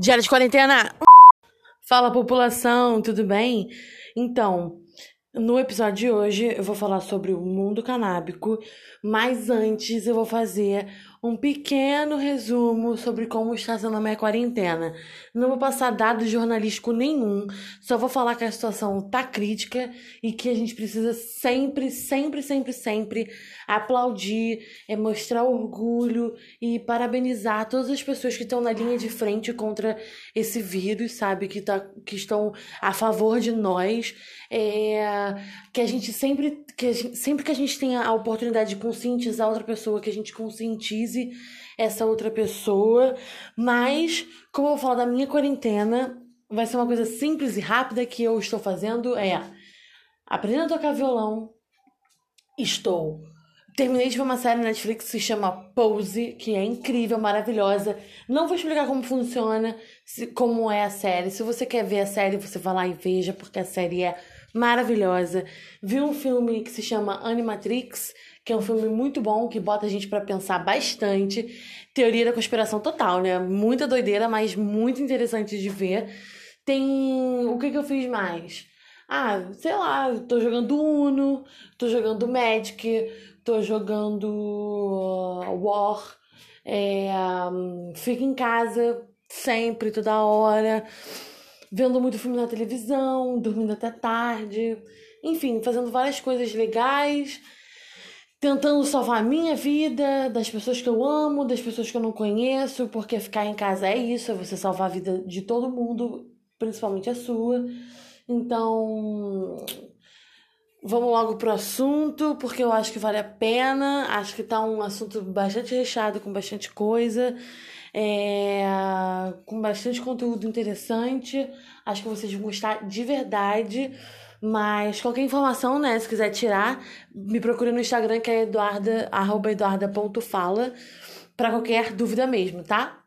Diário de quarentena! Fala população, tudo bem? Então, no episódio de hoje eu vou falar sobre o mundo canábico, mas antes eu vou fazer um pequeno resumo sobre como está sendo a minha quarentena. Não vou passar dado jornalístico nenhum, só vou falar que a situação tá crítica e que a gente precisa sempre, sempre, sempre, sempre aplaudir, é mostrar orgulho e parabenizar todas as pessoas que estão na linha de frente contra esse vírus, sabe? Que, tá, que estão a favor de nós. É, que a gente sempre que a gente, sempre que a gente tenha a oportunidade de conscientizar outra pessoa, que a gente conscientize essa outra pessoa. Mas, como eu vou falar da minha quarentena, vai ser uma coisa simples e rápida que eu estou fazendo é aprendendo a tocar violão. Estou Terminei de ver uma série na Netflix que se chama Pose, que é incrível, maravilhosa. Não vou explicar como funciona, como é a série. Se você quer ver a série, você vai lá e veja, porque a série é maravilhosa. Vi um filme que se chama Animatrix, que é um filme muito bom, que bota a gente para pensar bastante. Teoria da conspiração total, né? Muita doideira, mas muito interessante de ver. Tem. O que, que eu fiz mais? Ah, sei lá, tô jogando Uno, tô jogando Magic, tô jogando uh, War, é, um, fico em casa sempre, toda hora, vendo muito filme na televisão, dormindo até tarde, enfim, fazendo várias coisas legais, tentando salvar a minha vida, das pessoas que eu amo, das pessoas que eu não conheço, porque ficar em casa é isso, é você salvar a vida de todo mundo, principalmente a sua. Então, Vamos logo pro assunto, porque eu acho que vale a pena. Acho que tá um assunto bastante recheado, com bastante coisa, é, com bastante conteúdo interessante. Acho que vocês vão gostar de verdade. Mas qualquer informação, né, se quiser tirar, me procure no Instagram, que é eduarda, arroba eduarda.fala, pra qualquer dúvida mesmo, tá?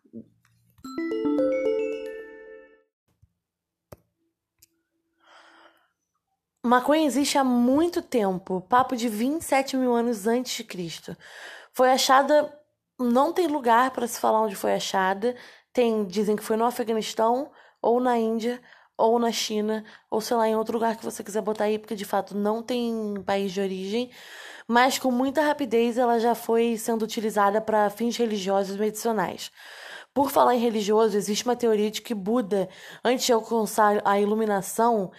Maconha existe há muito tempo, papo de 27 mil anos antes de Cristo. Foi achada, não tem lugar para se falar onde foi achada. Tem, dizem que foi no Afeganistão, ou na Índia, ou na China, ou sei lá, em outro lugar que você quiser botar aí, porque de fato não tem país de origem. Mas com muita rapidez ela já foi sendo utilizada para fins religiosos e medicinais. Por falar em religioso, existe uma teoria de que Buda, antes de alcançar a iluminação,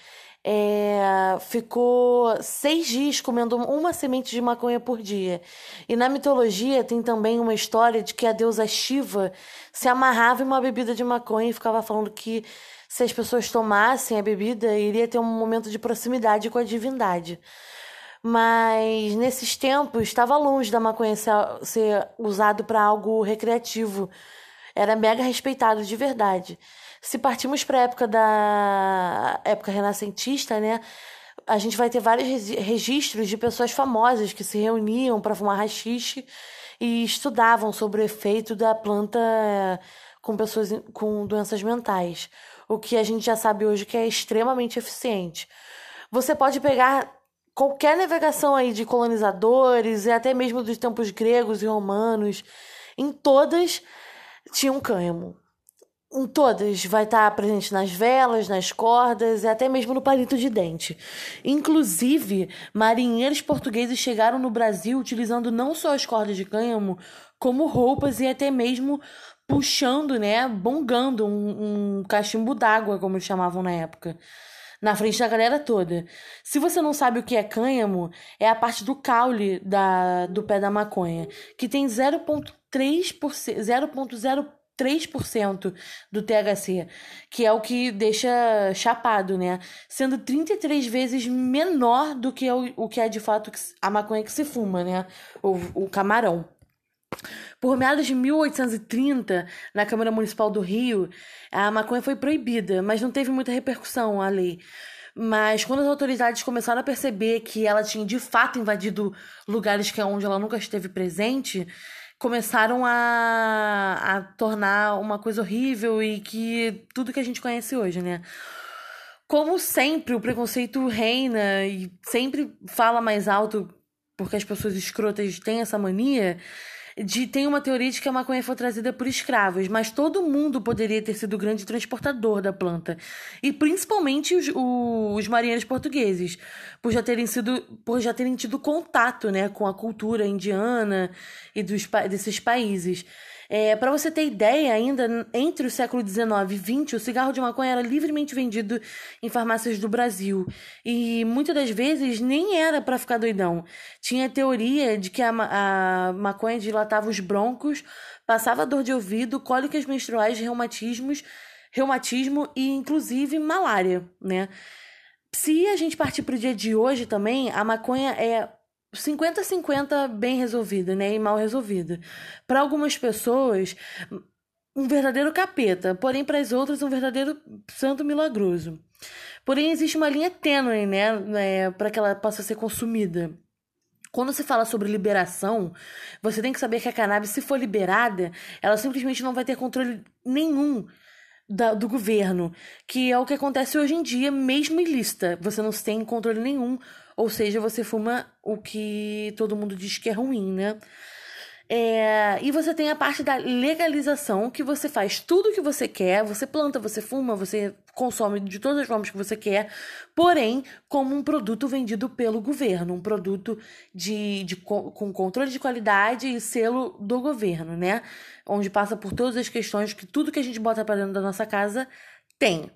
é, ficou seis dias comendo uma semente de maconha por dia. E na mitologia tem também uma história de que a deusa Shiva se amarrava em uma bebida de maconha e ficava falando que se as pessoas tomassem a bebida, iria ter um momento de proximidade com a divindade. Mas nesses tempos estava longe da maconha ser, ser usado para algo recreativo. Era mega respeitado de verdade. Se partimos para a época da época renascentista, né? A gente vai ter vários registros de pessoas famosas que se reuniam para fumar rachixe e estudavam sobre o efeito da planta com pessoas com doenças mentais, o que a gente já sabe hoje que é extremamente eficiente. Você pode pegar qualquer navegação aí de colonizadores e até mesmo dos tempos gregos e romanos, em todas tinha um cânhamo em todas vai estar presente nas velas, nas cordas e até mesmo no palito de dente. Inclusive, marinheiros portugueses chegaram no Brasil utilizando não só as cordas de cânhamo, como roupas e até mesmo puxando, né, bongando um, um cachimbo d'água, como eles chamavam na época. Na frente da galera toda. Se você não sabe o que é cânhamo, é a parte do caule da, do pé da maconha, que tem 0,3%, 0,0 3% do THC, que é o que deixa chapado, né? Sendo 33 vezes menor do que o, o que é de fato a maconha que se fuma, né? O, o camarão. Por meados de 1830, na Câmara Municipal do Rio, a maconha foi proibida, mas não teve muita repercussão a lei. Mas quando as autoridades começaram a perceber que ela tinha de fato invadido lugares que é onde ela nunca esteve presente, começaram a, a tornar uma coisa horrível e que tudo que a gente conhece hoje, né? Como sempre, o preconceito reina e sempre fala mais alto porque as pessoas escrotas têm essa mania. De tem uma teoria de que a maconha foi trazida por escravos, mas todo mundo poderia ter sido o grande transportador da planta. E principalmente os, os marinheiros portugueses, por já terem sido por já terem tido contato, né, com a cultura indiana e dos desses países. É, para você ter ideia, ainda entre o século XIX e XX, o cigarro de maconha era livremente vendido em farmácias do Brasil. E muitas das vezes nem era para ficar doidão. Tinha a teoria de que a, a maconha dilatava os broncos, passava dor de ouvido, cólicas menstruais, reumatismos, reumatismo e inclusive malária, né? Se a gente partir para o dia de hoje também, a maconha é 50-50 bem resolvida, né? E mal resolvida. Para algumas pessoas, um verdadeiro capeta, porém para as outras um verdadeiro santo milagroso. Porém existe uma linha tênue, né, né para que ela possa ser consumida. Quando se fala sobre liberação, você tem que saber que a cannabis, se for liberada, ela simplesmente não vai ter controle nenhum da, do governo, que é o que acontece hoje em dia, mesmo ilícita. Você não tem controle nenhum ou seja, você fuma o que todo mundo diz que é ruim, né? É, e você tem a parte da legalização, que você faz tudo o que você quer, você planta, você fuma, você consome de todas as formas que você quer, porém, como um produto vendido pelo governo, um produto de, de, com controle de qualidade e selo do governo, né? Onde passa por todas as questões que tudo que a gente bota para dentro da nossa casa tem.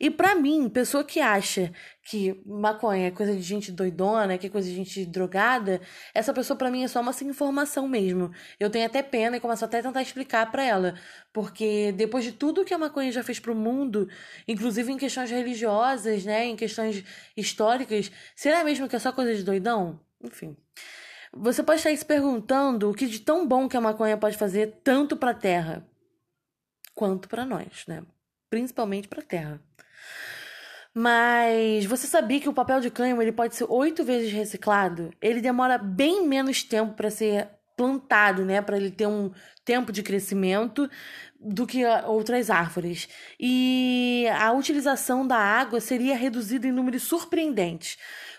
E para mim, pessoa que acha que maconha é coisa de gente doidona, que é coisa de gente drogada, essa pessoa para mim é só uma sem informação mesmo. Eu tenho até pena e começo até a tentar explicar para ela, porque depois de tudo que a maconha já fez pro mundo, inclusive em questões religiosas, né, em questões históricas, será mesmo que é só coisa de doidão? Enfim. Você pode estar se perguntando o que de tão bom que a maconha pode fazer tanto para a Terra quanto para nós, né? Principalmente para a Terra. Mas você sabia que o papel de cânhamo ele pode ser oito vezes reciclado? Ele demora bem menos tempo para ser plantado, né, para ele ter um tempo de crescimento do que outras árvores. E a utilização da água seria reduzida em números surpreendentes.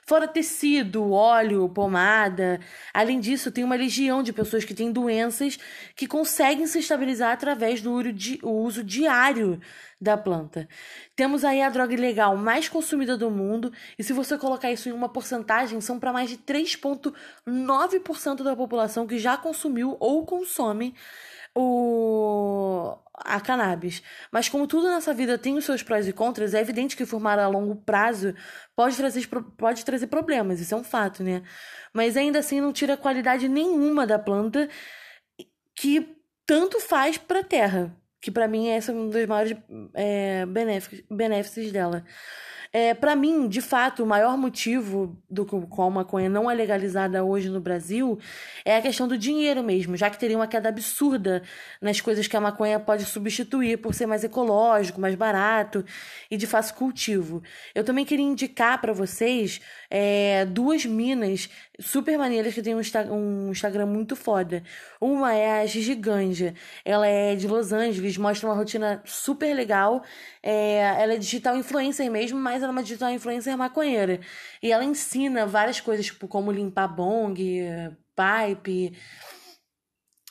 Fora tecido, óleo, pomada. Além disso, tem uma legião de pessoas que têm doenças que conseguem se estabilizar através do uso diário da planta. Temos aí a droga ilegal mais consumida do mundo, e se você colocar isso em uma porcentagem, são para mais de 3,9% da população que já consumiu ou consome o a cannabis. Mas como tudo nessa vida tem os seus prós e contras, é evidente que fumar a longo prazo pode trazer, pode trazer problemas, isso é um fato, né? Mas ainda assim não tira qualidade nenhuma da planta que tanto faz para a terra, que para mim é um dos maiores é, benefícios dela. É, para mim, de fato, o maior motivo do qual a maconha não é legalizada hoje no Brasil é a questão do dinheiro mesmo, já que teria uma queda absurda nas coisas que a maconha pode substituir por ser mais ecológico, mais barato e de fácil cultivo. Eu também queria indicar para vocês é, duas minas super maneiras que tem um, um, Instagram muito foda. Uma é a Gigi Ganja. Ela é de Los Angeles, mostra uma rotina super legal. É, ela é digital influencer mesmo, mas ela é uma digital influencer maconheira. E ela ensina várias coisas, tipo como limpar bong, pipe,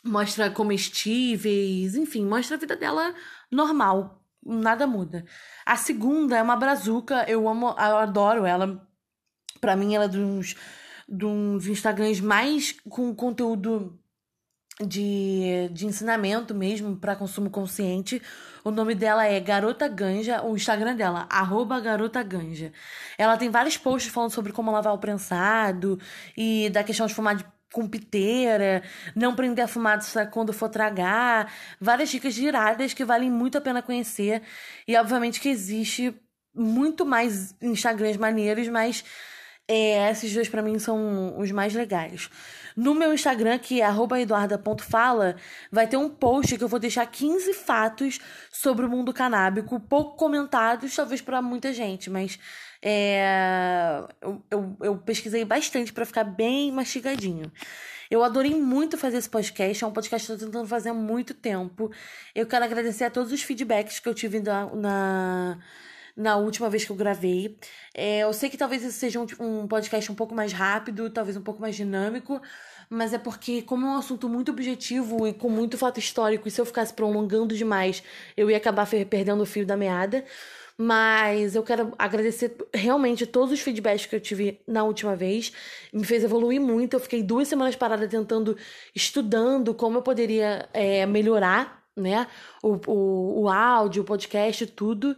mostra comestíveis, enfim, mostra a vida dela normal. Nada muda. A segunda é uma brazuca, eu amo, eu adoro ela. Pra mim, ela é dos de uns Instagrams mais com conteúdo de, de ensinamento mesmo para consumo consciente. O nome dela é Garota Ganja, o Instagram dela, arroba Garota Ganja. Ela tem vários posts falando sobre como lavar o prensado e da questão de fumar de, com piteira, não prender a fumaça quando for tragar, várias dicas giradas que valem muito a pena conhecer. E obviamente que existe muito mais Instagrams maneiros, mas é, esses dois para mim são os mais legais. No meu Instagram, que é eduarda.fala, vai ter um post que eu vou deixar 15 fatos sobre o mundo canábico, pouco comentados, talvez para muita gente, mas é, eu, eu, eu pesquisei bastante para ficar bem mastigadinho. Eu adorei muito fazer esse podcast, é um podcast que eu tô tentando fazer há muito tempo. Eu quero agradecer a todos os feedbacks que eu tive na, na na última vez que eu gravei. É, eu sei que talvez esse seja um, um podcast um pouco mais rápido, talvez um pouco mais dinâmico, mas é porque, como é um assunto muito objetivo e com muito fato histórico, e se eu ficasse prolongando demais, eu ia acabar perdendo o fio da meada. Mas eu quero agradecer realmente todos os feedbacks que eu tive na última vez. Me fez evoluir muito. Eu fiquei duas semanas parada tentando, estudando como eu poderia é, melhorar, né? O, o, o áudio, o podcast, tudo.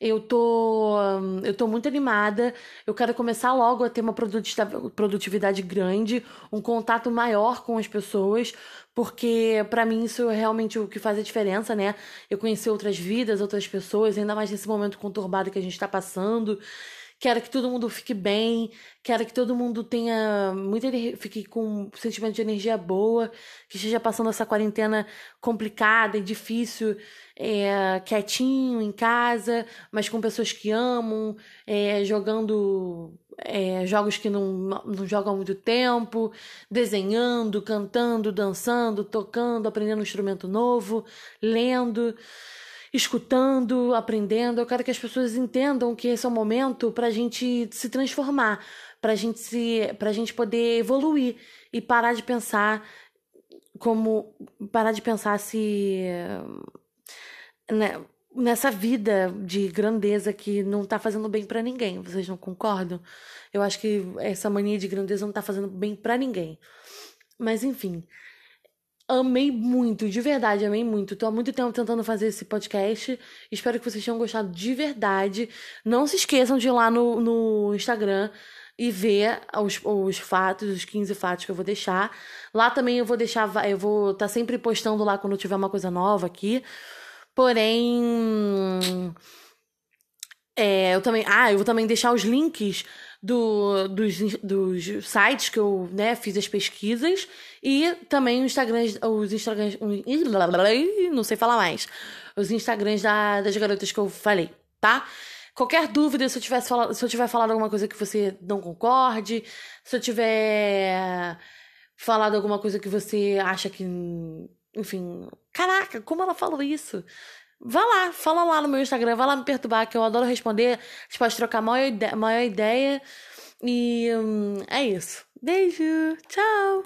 Eu tô, eu tô muito animada. Eu quero começar logo a ter uma produtividade grande, um contato maior com as pessoas, porque para mim isso é realmente o que faz a diferença, né? Eu conhecer outras vidas, outras pessoas, ainda mais nesse momento conturbado que a gente tá passando. Quero que todo mundo fique bem, quero que todo mundo tenha muita fique com um sentimento de energia boa, que esteja passando essa quarentena complicada e difícil, é, quietinho em casa, mas com pessoas que amam, é, jogando é, jogos que não, não jogam há muito tempo, desenhando, cantando, dançando, tocando, aprendendo um instrumento novo, lendo escutando, aprendendo. Eu quero que as pessoas entendam que esse é o momento para a gente se transformar, para gente se, para gente poder evoluir e parar de pensar como parar de pensar se né, nessa vida de grandeza que não tá fazendo bem para ninguém. Vocês não concordam? Eu acho que essa mania de grandeza não tá fazendo bem para ninguém. Mas enfim, amei muito, de verdade, amei muito. Tô há muito tempo tentando fazer esse podcast. Espero que vocês tenham gostado de verdade. Não se esqueçam de ir lá no, no Instagram e ver os, os fatos, os 15 fatos que eu vou deixar. Lá também eu vou deixar, eu vou estar tá sempre postando lá quando tiver uma coisa nova aqui. Porém, é, eu também, ah, eu vou também deixar os links do, dos, dos sites que eu né, fiz as pesquisas e também os Instagrams, os Instagrams, não sei falar mais, os Instagrams da, das garotas que eu falei, tá? Qualquer dúvida, se eu, tivesse falado, se eu tiver falado alguma coisa que você não concorde, se eu tiver falado alguma coisa que você acha que, enfim, caraca, como ela falou isso? Vá lá, fala lá no meu Instagram, vai lá me perturbar, que eu adoro responder. A gente pode trocar maior, ide maior ideia. E hum, é isso. Beijo, tchau!